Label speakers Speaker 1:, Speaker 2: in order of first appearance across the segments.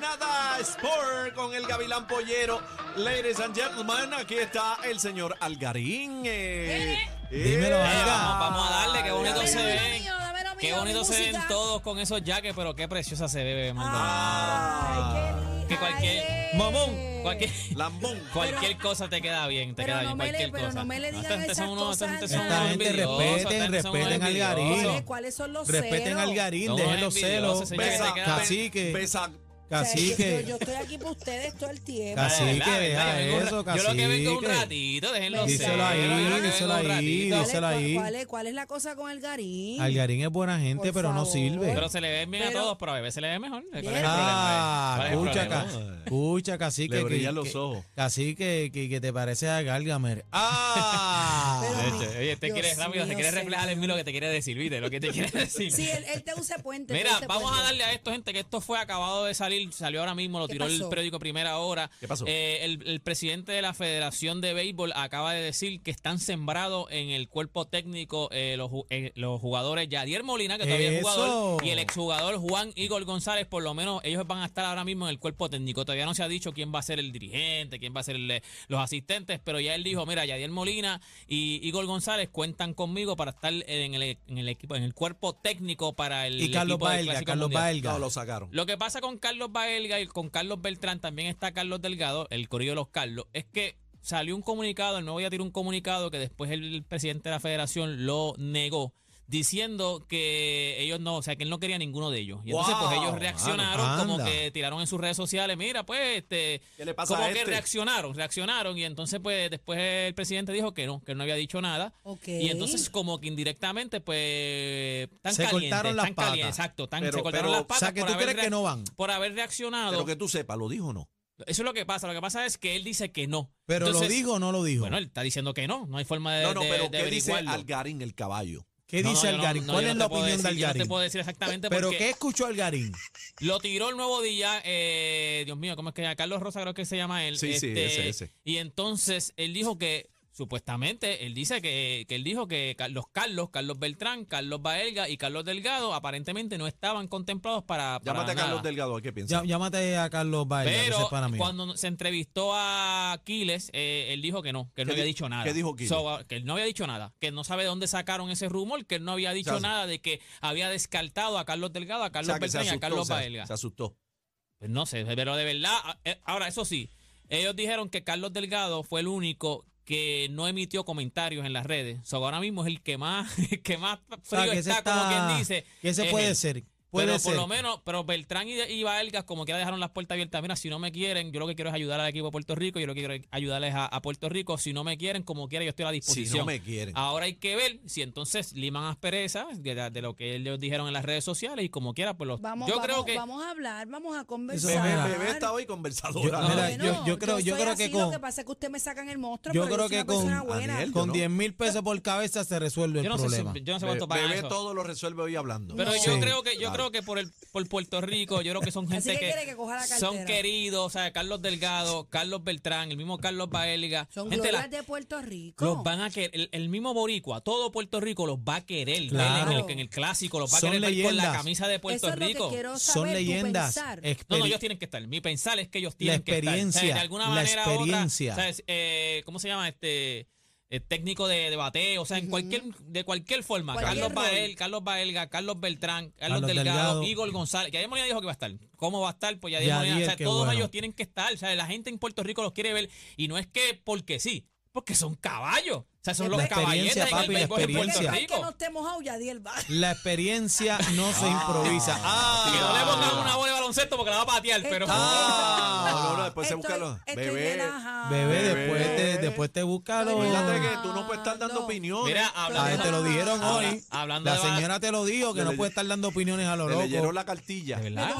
Speaker 1: Manada Sport con el Gavilán Pollero. Ladies and gentlemen, aquí está el señor Algarín. eh.
Speaker 2: Dímelo,
Speaker 1: Eh,
Speaker 2: Alga.
Speaker 3: Vamos, vamos a darle, qué bonito se ven. Qué bonito se ven todos con esos jackets, pero qué preciosa se ve, bebé
Speaker 4: Ay, qué lindo.
Speaker 3: Que cualquier. Momón, cualquier.
Speaker 1: Lambón.
Speaker 3: Cualquier cosa te queda bien, te
Speaker 4: pero
Speaker 3: queda
Speaker 4: no
Speaker 3: bien,
Speaker 4: me le-
Speaker 3: cualquier
Speaker 4: pero
Speaker 3: cosa.
Speaker 4: no me le digan esas
Speaker 3: son unos-
Speaker 4: cosas
Speaker 3: esta gente
Speaker 2: respeten, respeten al. Garín.
Speaker 4: ¿Cuáles, cuáles son los
Speaker 2: Respeten
Speaker 4: celos?
Speaker 2: al Garín, dejen los celos.
Speaker 1: Besa,
Speaker 3: queda-
Speaker 2: Cacique.
Speaker 4: O sea,
Speaker 2: Cacique.
Speaker 4: yo, yo estoy aquí para ustedes todo el tiempo.
Speaker 2: Cacique,
Speaker 3: ¿Verdad, verdad?
Speaker 2: deja eso,
Speaker 3: ra- Yo lo que vengo un
Speaker 2: cacique.
Speaker 3: ratito, déjenlo
Speaker 4: Díselo
Speaker 3: ser.
Speaker 4: ahí,
Speaker 2: díselo ahí.
Speaker 4: ¿Cuál es-
Speaker 2: díselo ahí.
Speaker 4: ¿Cuál es, cuál es la cosa con el Garín?
Speaker 2: Algarín es buena gente,
Speaker 4: Por
Speaker 2: pero no sirve.
Speaker 3: Pero se le ven bien a todos, pero a bebé se le ve mejor. ¿Cuál es el
Speaker 4: Bien.
Speaker 3: problema?
Speaker 2: Ah,
Speaker 3: ¿Cuál es
Speaker 2: escucha, ca- escucha, cacique.
Speaker 1: Le
Speaker 2: que-
Speaker 1: brillan
Speaker 2: que-
Speaker 1: los ojos.
Speaker 2: Cacique, que, que te parece a Gargamer. ¡Ah!
Speaker 4: Pero-
Speaker 3: Este, Oye, este
Speaker 4: Dios
Speaker 3: quiere rápido,
Speaker 4: mío,
Speaker 3: quiere reflejar en mí lo que te quiere decir, ¿viste? Lo que te quiere decir.
Speaker 4: Sí, él, te usa puente. te
Speaker 3: Mira, vamos a darle a esto, gente, que esto fue acabado de salir, salió ahora mismo, lo
Speaker 4: ¿Qué
Speaker 3: tiró el periódico Primera Hora.
Speaker 1: ¿Qué pasó?
Speaker 3: Eh, el, el presidente de la Federación de Béisbol acaba de decir que están sembrados en el cuerpo técnico eh, los, eh, los jugadores Yadier Molina, que todavía es jugador, y el exjugador Juan Igor González, por lo menos ellos van a estar ahora mismo en el cuerpo técnico. Todavía no se ha dicho quién va a ser el dirigente, quién va a ser el, eh, los asistentes, pero ya él dijo, mira, Yadier Molina y Igor González cuentan conmigo para estar en el, en el equipo, en el cuerpo técnico para el
Speaker 2: Y Carlos Baelga, Carlos
Speaker 3: Mundial.
Speaker 2: Baelga.
Speaker 1: No, lo sacaron.
Speaker 3: Lo que pasa con Carlos Baelga y con Carlos Beltrán, también está Carlos Delgado, el corillo de los Carlos, es que salió un comunicado, el nuevo día tiró un comunicado que después el presidente de la federación lo negó, diciendo que ellos no, o sea, que él no quería ninguno de ellos. Y entonces,
Speaker 1: Wow,
Speaker 3: pues ellos reaccionaron
Speaker 2: mano,
Speaker 3: como que tiraron en sus redes sociales, mira, pues, este,
Speaker 1: ¿Qué le pasa
Speaker 3: como
Speaker 1: a
Speaker 3: que
Speaker 1: este?
Speaker 3: reaccionaron, reaccionaron, y entonces, pues, después el presidente dijo que no, que él no había dicho nada. Y entonces, como que indirectamente, pues, tan
Speaker 2: Se
Speaker 3: calientes,
Speaker 2: cortaron las
Speaker 3: tan
Speaker 2: patas.
Speaker 3: exacto, tan,
Speaker 1: Pero-
Speaker 3: se cortaron
Speaker 1: pero,
Speaker 3: las
Speaker 1: o
Speaker 2: O
Speaker 3: patas.
Speaker 2: sea, que
Speaker 3: por
Speaker 2: tú
Speaker 3: haber
Speaker 2: crees que no van.
Speaker 3: por haber reaccionado.
Speaker 1: Pero que tú sepas, ¿lo dijo o no?
Speaker 3: Eso es lo que pasa. Lo que pasa es que él dice que no.
Speaker 2: Pero
Speaker 3: Entonces,
Speaker 2: lo dijo o no lo dijo.
Speaker 3: Bueno, él está diciendo que no. No hay forma de,
Speaker 1: No, no,
Speaker 3: de-
Speaker 1: pero
Speaker 3: de
Speaker 1: ¿qué dice. Algarín, el caballo?
Speaker 2: ¿Qué
Speaker 3: No, no,
Speaker 2: dice
Speaker 3: no-
Speaker 2: Algarín?
Speaker 3: no,
Speaker 2: ¿Cuál es
Speaker 3: no
Speaker 2: la opinión de
Speaker 3: decir, No
Speaker 2: Algarín?
Speaker 3: te puedo decir exactamente
Speaker 2: ¿Pero qué escuchó Algarín?
Speaker 3: lo tiró el nuevo día. eh, Dios mío, ¿cómo es que Carlos Rosa creo que se llama él?
Speaker 1: Sí, sí,
Speaker 3: Este,
Speaker 1: ese, ese.
Speaker 3: Y entonces él dijo que supuestamente él dice que, que él dijo que los Carlos, Carlos Beltrán, Carlos Baelga y Carlos Delgado aparentemente no estaban contemplados para, para
Speaker 1: Llámate a. Carlos Delgado, ¿a qué piensas?
Speaker 2: Llá- Llámate a Carlos
Speaker 3: Pero
Speaker 2: para mí.
Speaker 3: cuando se entrevistó a Aquiles, eh, él dijo que no, que él
Speaker 1: ¿Qué
Speaker 3: no había
Speaker 1: di-
Speaker 3: dicho nada.
Speaker 1: qué dijo Aquiles?
Speaker 3: So, que él no había dicho nada, que no sabe de dónde sacaron ese rumor, que él no había dicho nada de que había descartado a Carlos Delgado, a
Speaker 1: O
Speaker 3: Carlos
Speaker 1: sea,
Speaker 3: Beltrán y a Carlos Baelga.
Speaker 1: Se asustó.
Speaker 3: Pues no sé, pero de verdad, eh, ahora eso sí, ellos dijeron que Carlos Delgado fue el único que no emitió comentarios en las redes. So, ahora mismo es el que más, el que más
Speaker 2: O sea,
Speaker 3: frío
Speaker 2: que ese
Speaker 3: está, como
Speaker 2: está-
Speaker 3: quien dice.
Speaker 2: Que ese
Speaker 3: es
Speaker 2: puede ser. Puede
Speaker 3: pero
Speaker 2: ser.
Speaker 3: por lo menos, pero Beltrán y, y Baelgas como que dejaron las puertas abiertas. Mira, si no me quieren, yo lo que quiero es ayudar al equipo de Puerto Rico, yo lo que quiero es ayudarles a, a Puerto Rico. Si no me quieren, como quiera, yo estoy a la
Speaker 1: Si
Speaker 3: disposición.
Speaker 1: no me quieren.
Speaker 3: Ahora hay que ver si entonces liman aspereza de, de lo que ellos dijeron en las redes sociales y como quiera, pues los,
Speaker 4: Vamos,
Speaker 3: yo
Speaker 4: vamos,
Speaker 3: creo que
Speaker 4: vamos a hablar, vamos a conversar.
Speaker 1: Bebé, bebé está hoy conversadora.
Speaker 2: Yo-
Speaker 3: No,
Speaker 2: mira,
Speaker 4: Bueno,
Speaker 2: yo, yo creo, yo creo que con,
Speaker 4: Lo que pasa es que usted me sacan el monstruo,
Speaker 2: yo
Speaker 4: pero
Speaker 2: creo que
Speaker 4: una persona
Speaker 2: con, con
Speaker 1: no.
Speaker 2: 10 mil pesos por cabeza se resuelve el
Speaker 3: yo no, sé,
Speaker 2: problema.
Speaker 3: si- yo no sé cuánto pagan
Speaker 1: bebé
Speaker 3: eso.
Speaker 1: todo lo resuelve hoy hablando.
Speaker 3: Pero yo creo que yo. Creo que por el por Puerto Rico, yo creo que son
Speaker 4: Así
Speaker 3: gente
Speaker 4: que
Speaker 3: que,
Speaker 4: quiere que coja la
Speaker 3: son queridos, o sea, Carlos Delgado, Carlos Beltrán, el mismo Carlos Baelga,
Speaker 4: Son
Speaker 3: gente la-
Speaker 4: de Puerto Rico.
Speaker 3: los van a querer, el, el mismo boricua, todo Puerto Rico los va a querer
Speaker 2: Claro.
Speaker 3: en, el, en el clásico, los va a querer con la camisa de Puerto
Speaker 4: Eso es lo
Speaker 3: Rico.
Speaker 4: que quiero
Speaker 2: Son
Speaker 4: saber,
Speaker 2: leyendas.
Speaker 3: No, no, ellos tienen que estar. Mi pensar es que ellos
Speaker 2: La
Speaker 3: tienen que estar. O sea,
Speaker 2: experiencia,
Speaker 3: de alguna
Speaker 2: la
Speaker 3: manera u otra,
Speaker 2: experiencia.
Speaker 3: ¿sabes? Eh, ¿Cómo se llama? Este eh, técnico de, de bateo, o sea, en cualquier, de cualquier forma.
Speaker 4: Cualquier
Speaker 3: Carlos
Speaker 4: rol.
Speaker 3: Bael, Carlos Baelga, Carlos Beltrán, Carlos,
Speaker 2: Carlos
Speaker 3: Delgado,
Speaker 2: Delgado.
Speaker 3: Igor González. Ya Molina dijo que va a estar. ¿Cómo va a estar? Pues ya Molina. O sea, todos
Speaker 2: bueno.
Speaker 3: ellos tienen que estar. O sea, la gente en Puerto Rico los quiere ver. Y no es que porque sí, porque son caballos. O sea, son
Speaker 4: La
Speaker 3: los
Speaker 2: experiencia,
Speaker 3: caballetes en el
Speaker 2: papi, la
Speaker 3: en
Speaker 2: experiencia.
Speaker 4: Que no esté mojado, Yadiel va.
Speaker 2: La experiencia no se improvisa. Ah,
Speaker 3: Que no le pongan una bola de baloncesto porque la va a patear, pero...
Speaker 2: Ah.
Speaker 1: No, no, no, después se busca los. Bebé.
Speaker 2: Bebé, después te, después te busca lo-
Speaker 1: Acuérdate que tú no puedes estar dando
Speaker 4: No.
Speaker 1: opiniones.
Speaker 3: Mira,
Speaker 2: Ah,
Speaker 3: hablando,
Speaker 2: te lo dijeron hoy.
Speaker 3: hablando
Speaker 2: La señora te lo dijo, que
Speaker 1: Le
Speaker 2: no puede estar dando opiniones a lo
Speaker 1: Te
Speaker 2: loco.
Speaker 1: leyeron la cartilla.
Speaker 3: ¿De verdad?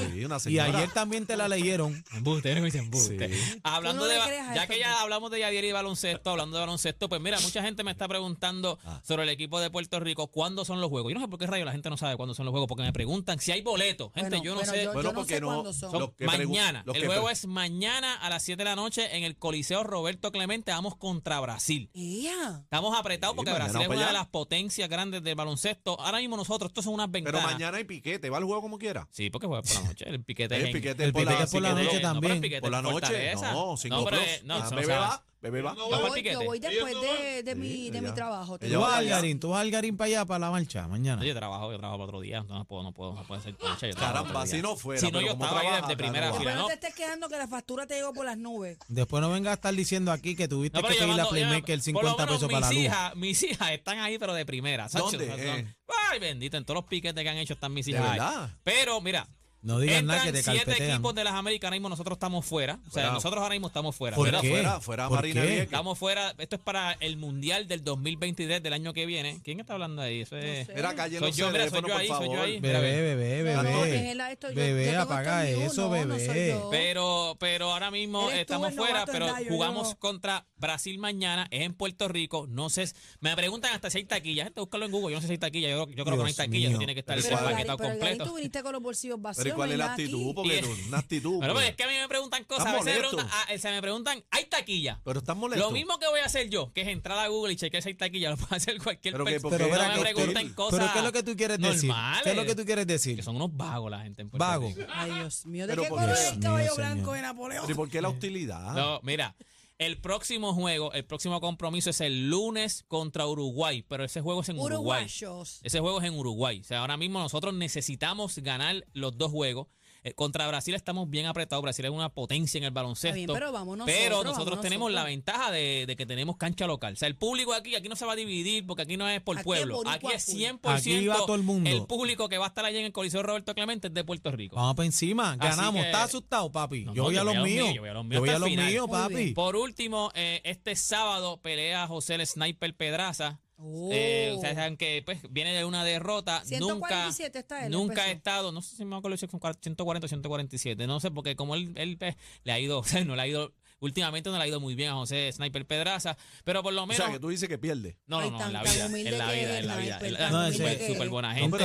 Speaker 2: Y ayer también te la leyeron.
Speaker 3: Embuste, me dicen embuste.
Speaker 1: Sí.
Speaker 3: Hablando
Speaker 4: Tú no
Speaker 3: de ya que ya hablamos de Yadier y baloncesto, hablando de baloncesto, pues mira, mucha gente gente me está preguntando
Speaker 1: Ah.
Speaker 3: sobre el equipo de Puerto Rico, ¿cuándo son los juegos? Yo no sé por qué rayo la gente no sabe cuándo son los juegos, porque me preguntan si hay boletos. Gente,
Speaker 4: Bueno,
Speaker 3: yo no
Speaker 4: bueno,
Speaker 3: sé.
Speaker 4: yo-
Speaker 1: Bueno,
Speaker 4: no
Speaker 1: porque
Speaker 4: sé
Speaker 1: no-
Speaker 4: cuándo son.
Speaker 3: Son
Speaker 1: Los que pregu-
Speaker 3: mañana.
Speaker 1: los
Speaker 3: el juego es mañana a las 7 de la noche en el Coliseo Roberto Clemente. Vamos contra Brasil. Estamos apretados
Speaker 1: Sí,
Speaker 3: porque Brasil es una de las potencias grandes del baloncesto. Ahora mismo nosotros, estos son unas
Speaker 1: Pero
Speaker 3: ventanas.
Speaker 1: mañana hay piquete, va al juego como quiera.
Speaker 3: Sí, porque juega por la noche. El piquete
Speaker 1: El piquete
Speaker 2: es por la
Speaker 1: piquete-
Speaker 2: noche
Speaker 3: no, pero
Speaker 2: también.
Speaker 1: Por la noche. No, cinco
Speaker 3: No, pero, no, no
Speaker 1: bebé va. ¿Va
Speaker 4: Yo voy,
Speaker 3: piquete?
Speaker 4: yo voy después
Speaker 5: no
Speaker 4: de, de mi,
Speaker 1: Sí,
Speaker 4: de mi trabajo.
Speaker 2: Tú
Speaker 1: va
Speaker 2: vas. Algarín, tú vas, Algarín, para allá, para la marcha, mañana.
Speaker 3: No, yo trabajo, yo trabajo para otro día. No puedo, no puedo, no puedo hacer trabajo
Speaker 1: Caramba, si no fuera.
Speaker 3: Si no,
Speaker 1: pero
Speaker 3: yo
Speaker 1: como
Speaker 3: estaba ahí de- primera fila.
Speaker 4: No
Speaker 3: no.
Speaker 4: te estés quejando que la factura te llegó por las nubes.
Speaker 2: Después no vengas a estar diciendo aquí que tuviste
Speaker 3: No,
Speaker 2: que
Speaker 3: yo
Speaker 2: pedirle a
Speaker 3: mando- yo-
Speaker 2: Playmaker
Speaker 3: por
Speaker 2: 50
Speaker 3: lo menos
Speaker 2: pesos para la
Speaker 3: mis
Speaker 2: luz.
Speaker 3: hijas, mis hijas están ahí, pero de primera.
Speaker 1: ¿Dónde? Eh.
Speaker 3: Ay, bendito, en todos los piquetes que han hecho están mis
Speaker 1: ¿De
Speaker 3: hijas. Pero, mira.
Speaker 2: No digas nada que te
Speaker 3: siete
Speaker 2: carpetean.
Speaker 3: equipos de las Américas, ahora mismo nosotros estamos fuera. O sea,
Speaker 1: Fuera.
Speaker 3: nosotros ahora mismo estamos fuera.
Speaker 2: ¿Por
Speaker 3: Fuera,
Speaker 2: qué?
Speaker 1: Fuera, fuera
Speaker 2: ¿Por
Speaker 1: Marina
Speaker 2: qué?
Speaker 1: Vieques.
Speaker 3: Estamos fuera. Esto es para el Mundial del 2023 del año que viene. ¿Quién está hablando ahí? Eso es...
Speaker 4: sé.
Speaker 1: Mira, calle
Speaker 3: Soy
Speaker 1: los
Speaker 3: yo, mira, soy
Speaker 1: teléfonos,
Speaker 3: yo
Speaker 1: por
Speaker 3: ahí, soy yo
Speaker 1: favor.
Speaker 3: ahí. Mira,
Speaker 2: Bebé, bebé,
Speaker 4: no,
Speaker 2: bebé.
Speaker 4: esto, yo-
Speaker 2: Bebé,
Speaker 4: yo tengo
Speaker 2: apaga
Speaker 4: esto en mute,
Speaker 2: eso,
Speaker 4: no, no soy
Speaker 2: bebé.
Speaker 4: yo.
Speaker 3: Pero, pero ahora mismo
Speaker 4: Eres tú
Speaker 3: estamos
Speaker 4: el
Speaker 3: fuera,
Speaker 4: novato en
Speaker 3: pero jugamos
Speaker 4: yo.
Speaker 3: contra Brasil mañana, es en Puerto Rico, no sé, me preguntan hasta si hay taquillas, gente, búscalo en Google, yo no sé si hay taquillas, yo, yo creo que no hay
Speaker 2: Dios
Speaker 3: taquillas, eso
Speaker 2: mío.
Speaker 3: tiene que estar
Speaker 1: Pero
Speaker 4: pero Gary,
Speaker 3: completo.
Speaker 4: tú viniste con los bolsillos vacíos.
Speaker 1: Pero ¿y cuál es la actitud? Porque
Speaker 3: Y-
Speaker 1: tú, una actitud.
Speaker 3: Bueno,
Speaker 1: pues.
Speaker 3: pues es que a mí me preguntan cosas, a
Speaker 1: ¿Estás
Speaker 3: veces me preguntan, ah, se me preguntan, ¿hay taquilla?
Speaker 1: Pero estás molesto.
Speaker 3: Lo mismo que voy a hacer yo, que es entrar a Google y chequear si hay taquilla, lo puede hacer cualquier
Speaker 1: Pero que,
Speaker 3: persona.
Speaker 1: ¿por
Speaker 2: Pero,
Speaker 3: no
Speaker 2: que
Speaker 3: me
Speaker 2: usted-
Speaker 3: pregunten cosas
Speaker 2: pero ¿qué es lo que tú quieres decir?
Speaker 3: normales.
Speaker 2: ¿Qué es lo que tú quieres decir?
Speaker 3: Que son unos vagos la gente en Puerto
Speaker 2: Vago.
Speaker 3: Rico.
Speaker 4: Ay, Dios mío. ¿De
Speaker 1: Pero
Speaker 4: qué color es el
Speaker 2: mío,
Speaker 4: caballo
Speaker 2: señor.
Speaker 4: blanco de Napoleón?
Speaker 1: ¿Pero ¿y por qué la hostilidad?
Speaker 3: No, mira, el próximo juego, el próximo compromiso es el lunes contra Uruguay, pero ese juego es en Uruguay.
Speaker 4: Uruguayos.
Speaker 3: Ese juego es en Uruguay. O sea, ahora mismo nosotros necesitamos ganar los dos juegos. Eh, contra Brasil estamos bien apretados. Brasil es una potencia en el baloncesto.
Speaker 4: Bien, pero vamos
Speaker 3: Pero
Speaker 4: nosotros, vamos
Speaker 3: tenemos la ventaja de, de que tenemos cancha local. O sea, el público aquí, aquí no se va a dividir porque aquí no es por
Speaker 4: Aquí
Speaker 3: pueblo. Aquí es
Speaker 4: full.
Speaker 3: 100%
Speaker 2: Aquí va todo el mundo.
Speaker 3: público que va a estar allí en el Coliseo Roberto Clemente es de Puerto Rico.
Speaker 2: Vamos para encima, ganamos.
Speaker 3: que-
Speaker 2: ¿Estás asustado, papi?
Speaker 3: No,
Speaker 2: yo
Speaker 3: no,
Speaker 2: voy
Speaker 3: yo
Speaker 2: a los
Speaker 3: voy a los
Speaker 2: míos.
Speaker 3: yo voy a los míos
Speaker 2: a
Speaker 3: el
Speaker 2: los papi.
Speaker 4: bien.
Speaker 3: Por último, eh, este sábado pelea José el Sniper Pedraza.
Speaker 4: Oh.
Speaker 3: Eh, ustedes saben que pues, viene de una derrota.
Speaker 4: 147 está
Speaker 3: nunca,
Speaker 4: él,
Speaker 3: nunca ha estado, no sé si me acuerdo si son 140 o 147, no sé, porque como él, él, pues, le ha ido, o sea, no le ha ido, últimamente no le ha ido muy bien a José Sniper Pedraza, pero por lo
Speaker 1: O
Speaker 3: menos...
Speaker 1: sea, que tú dices que pierde.
Speaker 3: No, no, no, en la vida, en la vida, en la vida.
Speaker 4: Sniper,
Speaker 3: en la-
Speaker 4: tan
Speaker 2: No,
Speaker 4: es.
Speaker 3: buena gente.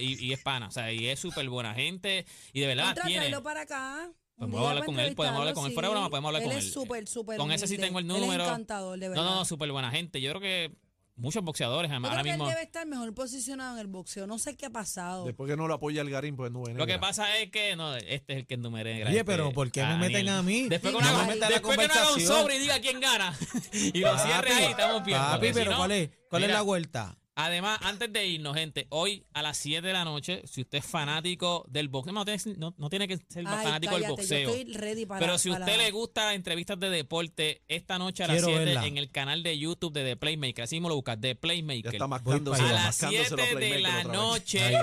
Speaker 3: y, es pana, o sea, y es súper buena gente, y de verdad tiene...
Speaker 4: para acá.
Speaker 3: Pues podemos hablar
Speaker 4: para
Speaker 3: con él, podemos hablar con él. Fuera de broma, podemos hablar
Speaker 4: él
Speaker 3: con
Speaker 4: es
Speaker 3: él.
Speaker 4: súper, súper
Speaker 3: Con ese sí tengo el
Speaker 4: Él es
Speaker 3: número.
Speaker 4: encantador, de verdad.
Speaker 3: No, no, no, súper buena gente. Yo creo que muchos boxeadores
Speaker 4: Yo
Speaker 3: ahora mismo...
Speaker 4: él debe estar mejor posicionado en el boxeo. No sé qué ha pasado.
Speaker 1: Después que no lo apoya el Garín, pues no
Speaker 3: Lo que pasa es que no, este es el que enumere negra.
Speaker 2: Oye,
Speaker 3: este,
Speaker 2: pero ¿por qué me
Speaker 3: Daniel.
Speaker 2: meten a mí?
Speaker 3: Después que no haga,
Speaker 4: me meten
Speaker 2: a la
Speaker 3: después que no haga un
Speaker 2: conversación.
Speaker 3: sobre y diga quién gana. y lo cierre ahí, estamos bien.
Speaker 2: Papi, pero
Speaker 3: no-
Speaker 2: ¿cuál es, cuál es la vuelta?
Speaker 3: Además, antes de irnos, gente, hoy a las 7 de la noche, si usted es fanático del boxeo, no tiene, no, no tiene que ser
Speaker 4: Ay,
Speaker 3: fanático del boxeo.
Speaker 4: Yo estoy ready para
Speaker 3: Pero si a
Speaker 4: para-
Speaker 3: usted le gusta las entrevistas de deporte, esta noche a las
Speaker 2: Quiero
Speaker 3: 7
Speaker 2: verla.
Speaker 3: en el canal de YouTube de The Playmaker, así mismo lo buscas, The
Speaker 1: Ya
Speaker 3: Playmaker.
Speaker 1: está
Speaker 3: A las 7 de la noche,
Speaker 2: Ay,
Speaker 3: eh,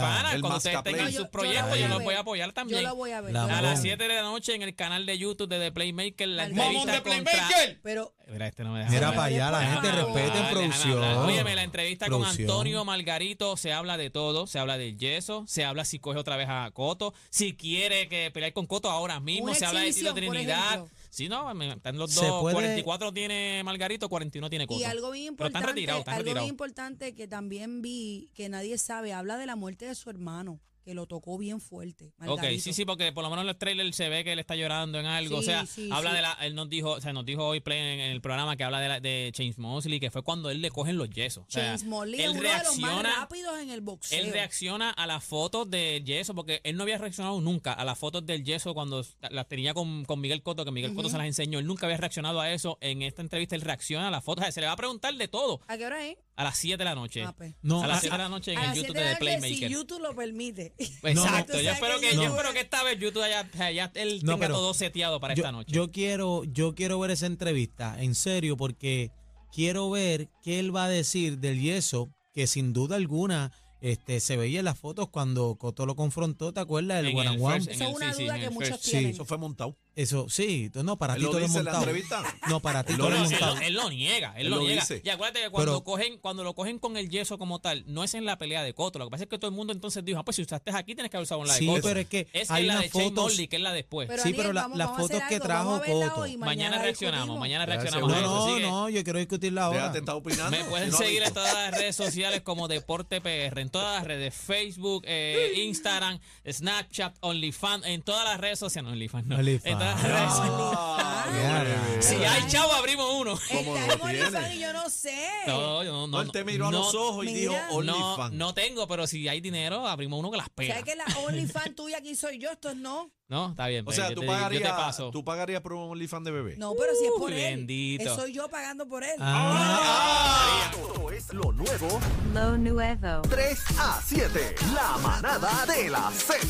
Speaker 3: pana,
Speaker 2: a-
Speaker 3: cuando ustedes tengan
Speaker 4: yo-
Speaker 3: sus
Speaker 4: yo
Speaker 3: proyectos, yo los voy a apoyar
Speaker 4: Yo
Speaker 3: también.
Speaker 4: la voy a ver.
Speaker 2: La
Speaker 4: yo
Speaker 3: A las
Speaker 4: ver.
Speaker 3: 7 de la noche en el canal de YouTube de The Playmaker, la
Speaker 4: Vamos,
Speaker 3: entrevista
Speaker 5: ¡Vamos de. Playmaker!
Speaker 4: Pero
Speaker 3: Mira, este no me deja
Speaker 2: Mira para allá, la gente respete en producción.
Speaker 3: Óyeme, la entrevista con
Speaker 2: Producción.
Speaker 3: Antonio Margarito se habla de todo, se habla del yeso, se habla si coge otra vez a Coto, si quiere que pelear con Coto ahora mismo,
Speaker 4: Una
Speaker 3: se habla de Tito Trinidad. Sí, no, están los dos,
Speaker 2: puede-
Speaker 3: 44 tiene Margarito, 41 tiene Coto.
Speaker 4: Y algo bien
Speaker 3: Pero están
Speaker 4: importante,
Speaker 3: retirados, están
Speaker 4: algo bien
Speaker 3: retirados.
Speaker 4: importante que también vi que nadie sabe, habla de la muerte de su hermano, que lo tocó bien fuerte.
Speaker 3: Ok,
Speaker 4: Margarito.
Speaker 3: sí, sí, porque por lo menos en los trailers se ve que él está llorando en algo. o sea,
Speaker 4: sí,
Speaker 3: habla
Speaker 4: sí.
Speaker 3: de la. Él nos dijo, o sea, nos dijo hoy Play en, en el programa que habla de, la, de James Mosley, que fue cuando él le cogen los yesos. O sea,
Speaker 4: James Mosley es
Speaker 3: él
Speaker 4: uno de los más
Speaker 3: reacciona.
Speaker 4: rápidos en el boxeo.
Speaker 3: Él reacciona a las fotos del yeso, porque él no había reaccionado nunca a las fotos del yeso cuando las tenía con, con Miguel Coto, que Miguel Coto se las enseñó. Él nunca había reaccionado a eso. En esta entrevista él reacciona a las fotos. O sea, se le va a preguntar de todo
Speaker 4: ¿A qué hora es?
Speaker 3: a las 7 de la noche.
Speaker 4: Ah, pues.
Speaker 2: No,
Speaker 3: a las
Speaker 2: ah,
Speaker 3: 7 de la noche en
Speaker 4: A
Speaker 3: el YouTube de
Speaker 4: tarde,
Speaker 3: Playmaker.
Speaker 4: Si YouTube lo permite.
Speaker 3: Exacto,
Speaker 4: Tú
Speaker 3: yo espero
Speaker 4: que
Speaker 3: yo
Speaker 4: YouTube-
Speaker 3: espero que esta vez YouTube ya, ya él
Speaker 2: No,
Speaker 3: tenga todo seteado para
Speaker 2: yo,
Speaker 3: esta noche.
Speaker 2: yo quiero, yo quiero ver esa entrevista, en serio, porque quiero ver qué él va a decir del yeso, que sin duda alguna este, se veía en las fotos cuando Coto lo confrontó, ¿te acuerdas? El
Speaker 3: en
Speaker 4: Esa es una
Speaker 3: sí, sí,
Speaker 4: duda
Speaker 3: en
Speaker 4: que muchos
Speaker 2: Sí.
Speaker 4: tienen.
Speaker 1: Eso fue montado.
Speaker 2: Eso, sí, no, para
Speaker 1: ¿Él
Speaker 2: ti
Speaker 1: lo
Speaker 2: todo es montado. No, para ti todo
Speaker 1: lo
Speaker 2: es montado.
Speaker 3: lo, él lo niega, él,
Speaker 1: Él
Speaker 3: lo,
Speaker 1: lo
Speaker 3: niega.
Speaker 1: dice.
Speaker 3: Y acuérdate que cuando
Speaker 2: Pero-
Speaker 3: cogen, cuando lo cogen con el yeso como tal, no es en la pelea de Coto. Lo que pasa es que todo el mundo entonces dijo, ah, pues si usaste aquí, tienes que haber usado en la de
Speaker 2: Sí, pero es que
Speaker 3: es
Speaker 2: hay
Speaker 3: en la de Shane
Speaker 2: fotos-
Speaker 3: Morley, que es la después.
Speaker 4: Pero,
Speaker 2: Sí, pero la-
Speaker 4: vamos-
Speaker 2: las
Speaker 4: vamos
Speaker 2: fotos que trajo Coto.
Speaker 3: mañana reaccionamos, mañana reaccionamos.
Speaker 2: No,
Speaker 3: eso.
Speaker 2: no, no, yo quiero discutirla ahora.
Speaker 3: Me pueden seguir en todas las redes sociales como Deporte PR, en todas las redes, Facebook, eh, Instagram, Snapchat, OnlyFans, en todas las redes sociales, no, OnlyFans, no,
Speaker 2: OnlyFans.
Speaker 3: en todas las redes sociales.
Speaker 1: Ah, bebé.
Speaker 3: Si hay chavo, abrimos uno.
Speaker 1: ¿Cómo
Speaker 4: Está
Speaker 1: lo?
Speaker 4: OnlyFans y yo no sé.
Speaker 3: No, no,
Speaker 1: No,
Speaker 3: no.
Speaker 1: él te miró a
Speaker 3: no,
Speaker 1: los ojos y
Speaker 4: Mira.
Speaker 1: dijo
Speaker 3: No,
Speaker 1: OnlyFans.
Speaker 3: no tengo, pero si hay dinero, abrimos uno que las pega.
Speaker 4: ¿Sabes que la OnlyFans tuya aquí soy yo? Esto es no.
Speaker 3: No, está bien.
Speaker 1: O
Speaker 3: pues,
Speaker 1: sea,
Speaker 3: yo
Speaker 1: tú
Speaker 3: te,
Speaker 1: pagarías,
Speaker 3: paso.
Speaker 1: tú pagarías por un OnlyFans de bebé.
Speaker 4: No, pero si es por él.
Speaker 3: bendito.
Speaker 4: Soy yo pagando por él.
Speaker 2: Ah,
Speaker 5: Todo es lo nuevo
Speaker 6: Lo nuevo.
Speaker 5: 3 a 7. La manada de la Z.